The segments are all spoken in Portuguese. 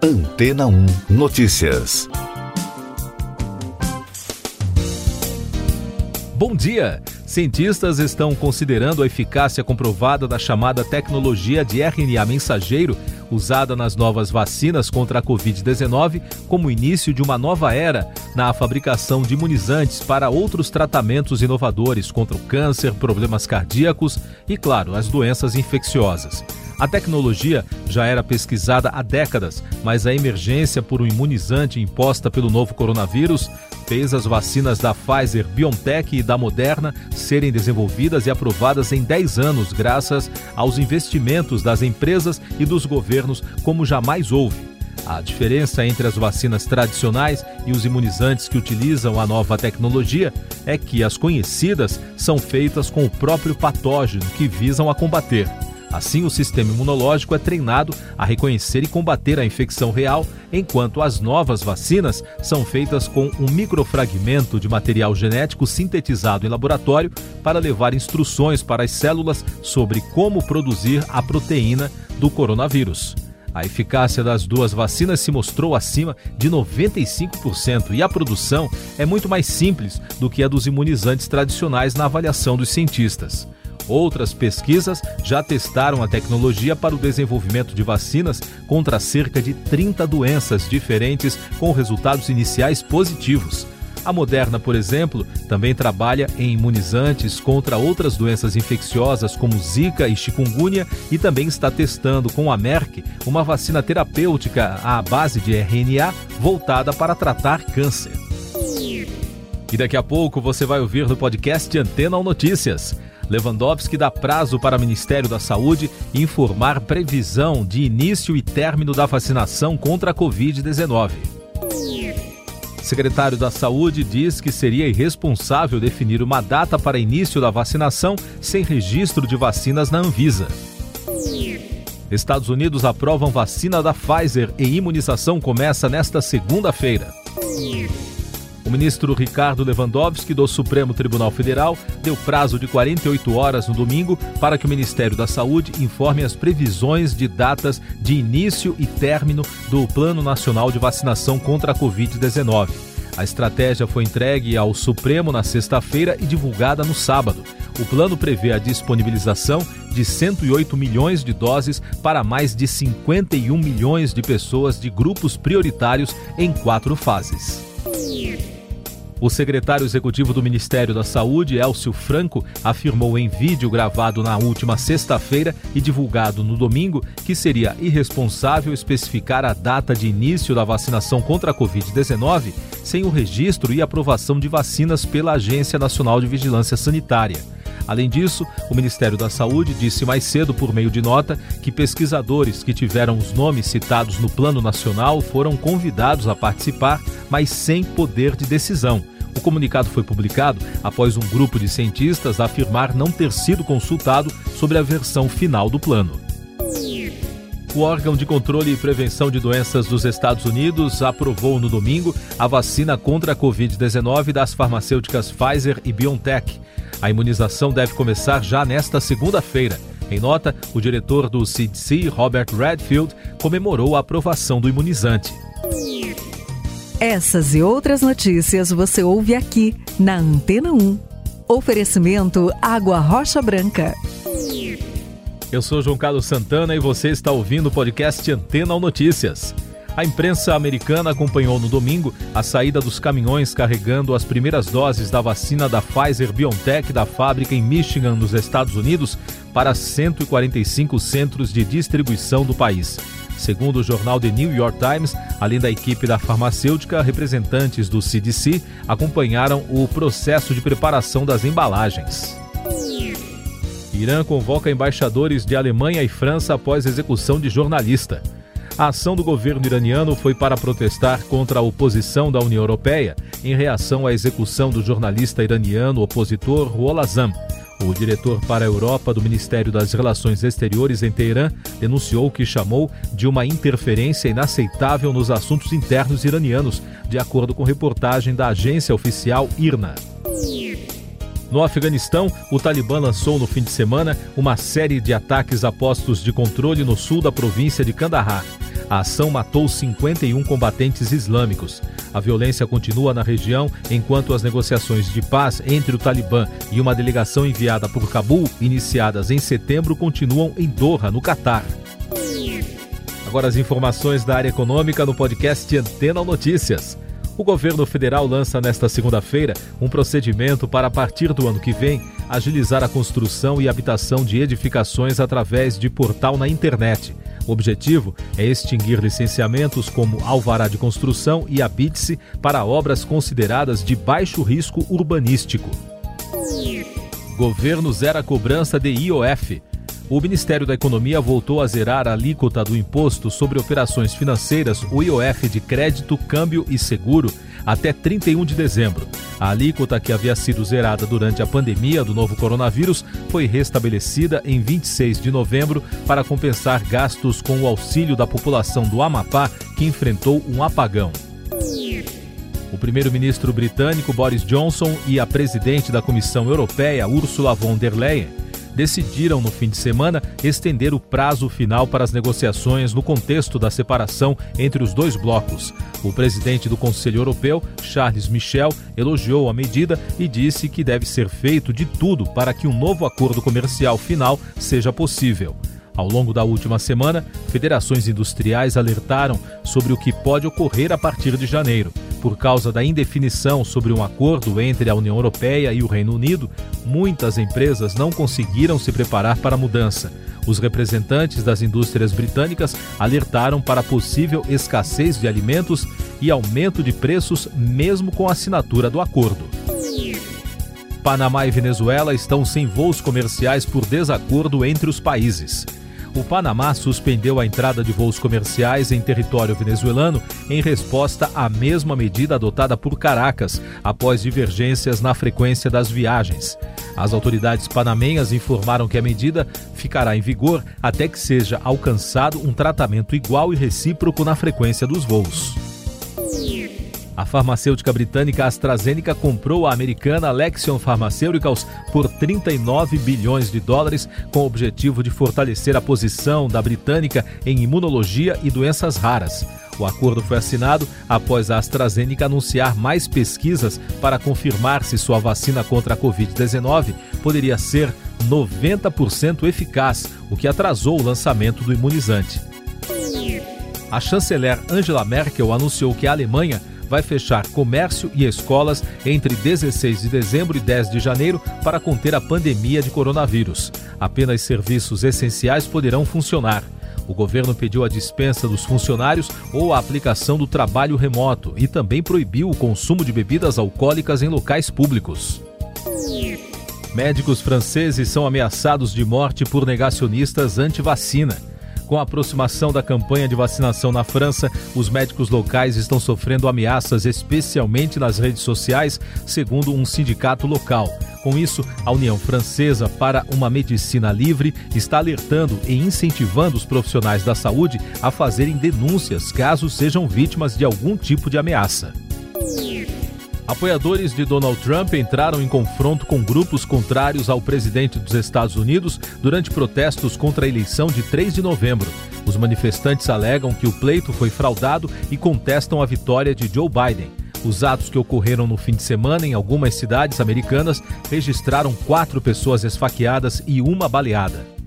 Antena 1 Notícias. Bom dia! Cientistas estão considerando a eficácia comprovada da chamada tecnologia de RNA mensageiro usada nas novas vacinas contra a Covid-19 como início de uma nova era na fabricação de imunizantes para outros tratamentos inovadores contra o câncer, problemas cardíacos e, claro, as doenças infecciosas. A tecnologia já era pesquisada há décadas, mas a emergência por um imunizante imposta pelo novo coronavírus fez as vacinas da Pfizer, BioNTech e da Moderna serem desenvolvidas e aprovadas em 10 anos, graças aos investimentos das empresas e dos governos como jamais houve. A diferença entre as vacinas tradicionais e os imunizantes que utilizam a nova tecnologia é que as conhecidas são feitas com o próprio patógeno que visam a combater. Assim, o sistema imunológico é treinado a reconhecer e combater a infecção real, enquanto as novas vacinas são feitas com um microfragmento de material genético sintetizado em laboratório para levar instruções para as células sobre como produzir a proteína do coronavírus. A eficácia das duas vacinas se mostrou acima de 95% e a produção é muito mais simples do que a dos imunizantes tradicionais na avaliação dos cientistas. Outras pesquisas já testaram a tecnologia para o desenvolvimento de vacinas contra cerca de 30 doenças diferentes com resultados iniciais positivos. A Moderna, por exemplo, também trabalha em imunizantes contra outras doenças infecciosas como Zika e chikungunya e também está testando com a Merck uma vacina terapêutica à base de RNA voltada para tratar câncer. E daqui a pouco você vai ouvir no podcast Antena ou Notícias. Lewandowski dá prazo para o Ministério da Saúde informar previsão de início e término da vacinação contra a Covid-19. Secretário da Saúde diz que seria irresponsável definir uma data para início da vacinação sem registro de vacinas na Anvisa. Estados Unidos aprovam vacina da Pfizer e imunização começa nesta segunda-feira. O ministro Ricardo Lewandowski, do Supremo Tribunal Federal, deu prazo de 48 horas no domingo para que o Ministério da Saúde informe as previsões de datas de início e término do Plano Nacional de Vacinação contra a Covid-19. A estratégia foi entregue ao Supremo na sexta-feira e divulgada no sábado. O plano prevê a disponibilização de 108 milhões de doses para mais de 51 milhões de pessoas de grupos prioritários em quatro fases. O secretário executivo do Ministério da Saúde, Elcio Franco, afirmou em vídeo gravado na última sexta-feira e divulgado no domingo que seria irresponsável especificar a data de início da vacinação contra a Covid-19 sem o registro e aprovação de vacinas pela Agência Nacional de Vigilância Sanitária. Além disso, o Ministério da Saúde disse mais cedo, por meio de nota, que pesquisadores que tiveram os nomes citados no Plano Nacional foram convidados a participar, mas sem poder de decisão. O comunicado foi publicado após um grupo de cientistas afirmar não ter sido consultado sobre a versão final do plano. O órgão de controle e prevenção de doenças dos Estados Unidos aprovou no domingo a vacina contra a Covid-19 das farmacêuticas Pfizer e BioNTech. A imunização deve começar já nesta segunda-feira. Em nota, o diretor do CDC, Robert Redfield, comemorou a aprovação do imunizante. Essas e outras notícias você ouve aqui na Antena 1. Oferecimento Água Rocha Branca. Eu sou João Carlos Santana e você está ouvindo o podcast Antena ou Notícias. A imprensa americana acompanhou no domingo a saída dos caminhões carregando as primeiras doses da vacina da Pfizer BioNTech da fábrica em Michigan, nos Estados Unidos, para 145 centros de distribuição do país. Segundo o jornal The New York Times, além da equipe da farmacêutica, representantes do CDC acompanharam o processo de preparação das embalagens. Irã convoca embaixadores de Alemanha e França após execução de jornalista. A ação do governo iraniano foi para protestar contra a oposição da União Europeia em reação à execução do jornalista iraniano opositor Ruolazam. O diretor para a Europa do Ministério das Relações Exteriores em Teherã denunciou o que chamou de uma interferência inaceitável nos assuntos internos iranianos, de acordo com reportagem da agência oficial IRNA. No Afeganistão, o Talibã lançou no fim de semana uma série de ataques a postos de controle no sul da província de Kandahar. a ação matou 51 combatentes islâmicos. A violência continua na região enquanto as negociações de paz entre o Talibã e uma delegação enviada por Cabul, iniciadas em setembro, continuam em Doha, no Catar. Agora as informações da área econômica no podcast Antena Notícias. O governo federal lança nesta segunda-feira um procedimento para, a partir do ano que vem, agilizar a construção e habitação de edificações através de portal na internet. O objetivo é extinguir licenciamentos como alvará de construção e habite-se para obras consideradas de baixo risco urbanístico. Governo zera cobrança de IOF o Ministério da Economia voltou a zerar a alíquota do Imposto sobre Operações Financeiras, o IOF de crédito, câmbio e seguro, até 31 de dezembro. A alíquota que havia sido zerada durante a pandemia do novo coronavírus foi restabelecida em 26 de novembro para compensar gastos com o auxílio da população do Amapá que enfrentou um apagão. O primeiro-ministro britânico Boris Johnson e a presidente da Comissão Europeia, Ursula von der Leyen, decidiram no fim de semana estender o prazo final para as negociações no contexto da separação entre os dois blocos. O presidente do Conselho Europeu, Charles Michel, elogiou a medida e disse que deve ser feito de tudo para que um novo acordo comercial final seja possível. Ao longo da última semana, federações industriais alertaram sobre o que pode ocorrer a partir de janeiro. Por causa da indefinição sobre um acordo entre a União Europeia e o Reino Unido, muitas empresas não conseguiram se preparar para a mudança. Os representantes das indústrias britânicas alertaram para possível escassez de alimentos e aumento de preços, mesmo com a assinatura do acordo. Panamá e Venezuela estão sem voos comerciais por desacordo entre os países o Panamá suspendeu a entrada de voos comerciais em território venezuelano em resposta à mesma medida adotada por Caracas, após divergências na frequência das viagens. As autoridades panamenhas informaram que a medida ficará em vigor até que seja alcançado um tratamento igual e recíproco na frequência dos voos. A farmacêutica britânica AstraZeneca comprou a americana Lexion Pharmaceuticals por 39 bilhões de dólares, com o objetivo de fortalecer a posição da britânica em imunologia e doenças raras. O acordo foi assinado após a AstraZeneca anunciar mais pesquisas para confirmar se sua vacina contra a Covid-19 poderia ser 90% eficaz, o que atrasou o lançamento do imunizante. A chanceler Angela Merkel anunciou que a Alemanha vai fechar comércio e escolas entre 16 de dezembro e 10 de janeiro para conter a pandemia de coronavírus. Apenas serviços essenciais poderão funcionar. O governo pediu a dispensa dos funcionários ou a aplicação do trabalho remoto e também proibiu o consumo de bebidas alcoólicas em locais públicos. Médicos franceses são ameaçados de morte por negacionistas anti-vacina. Com a aproximação da campanha de vacinação na França, os médicos locais estão sofrendo ameaças, especialmente nas redes sociais, segundo um sindicato local. Com isso, a União Francesa para uma Medicina Livre está alertando e incentivando os profissionais da saúde a fazerem denúncias caso sejam vítimas de algum tipo de ameaça. Apoiadores de Donald Trump entraram em confronto com grupos contrários ao presidente dos Estados Unidos durante protestos contra a eleição de 3 de novembro. Os manifestantes alegam que o pleito foi fraudado e contestam a vitória de Joe Biden. Os atos que ocorreram no fim de semana em algumas cidades americanas registraram quatro pessoas esfaqueadas e uma baleada.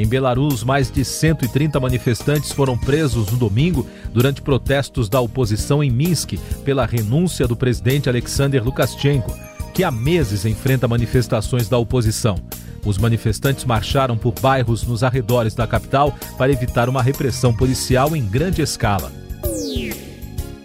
Em Belarus, mais de 130 manifestantes foram presos no domingo durante protestos da oposição em Minsk pela renúncia do presidente Alexander Lukashenko, que há meses enfrenta manifestações da oposição. Os manifestantes marcharam por bairros nos arredores da capital para evitar uma repressão policial em grande escala.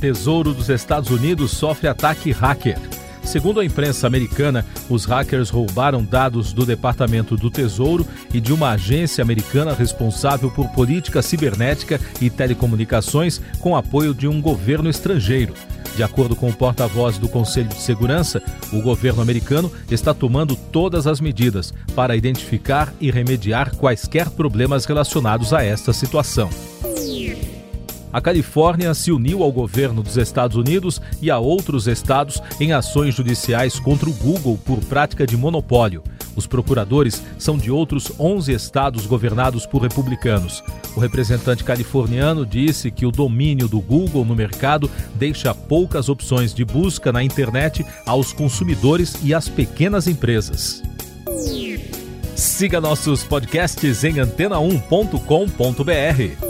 Tesouro dos Estados Unidos sofre ataque hacker. Segundo a imprensa americana, os hackers roubaram dados do Departamento do Tesouro e de uma agência americana responsável por política cibernética e telecomunicações com apoio de um governo estrangeiro. De acordo com o porta-voz do Conselho de Segurança, o governo americano está tomando todas as medidas para identificar e remediar quaisquer problemas relacionados a esta situação. A Califórnia se uniu ao governo dos Estados Unidos e a outros estados em ações judiciais contra o Google por prática de monopólio. Os procuradores são de outros 11 estados governados por republicanos. O representante californiano disse que o domínio do Google no mercado deixa poucas opções de busca na internet aos consumidores e às pequenas empresas. Siga nossos podcasts em antena1.com.br.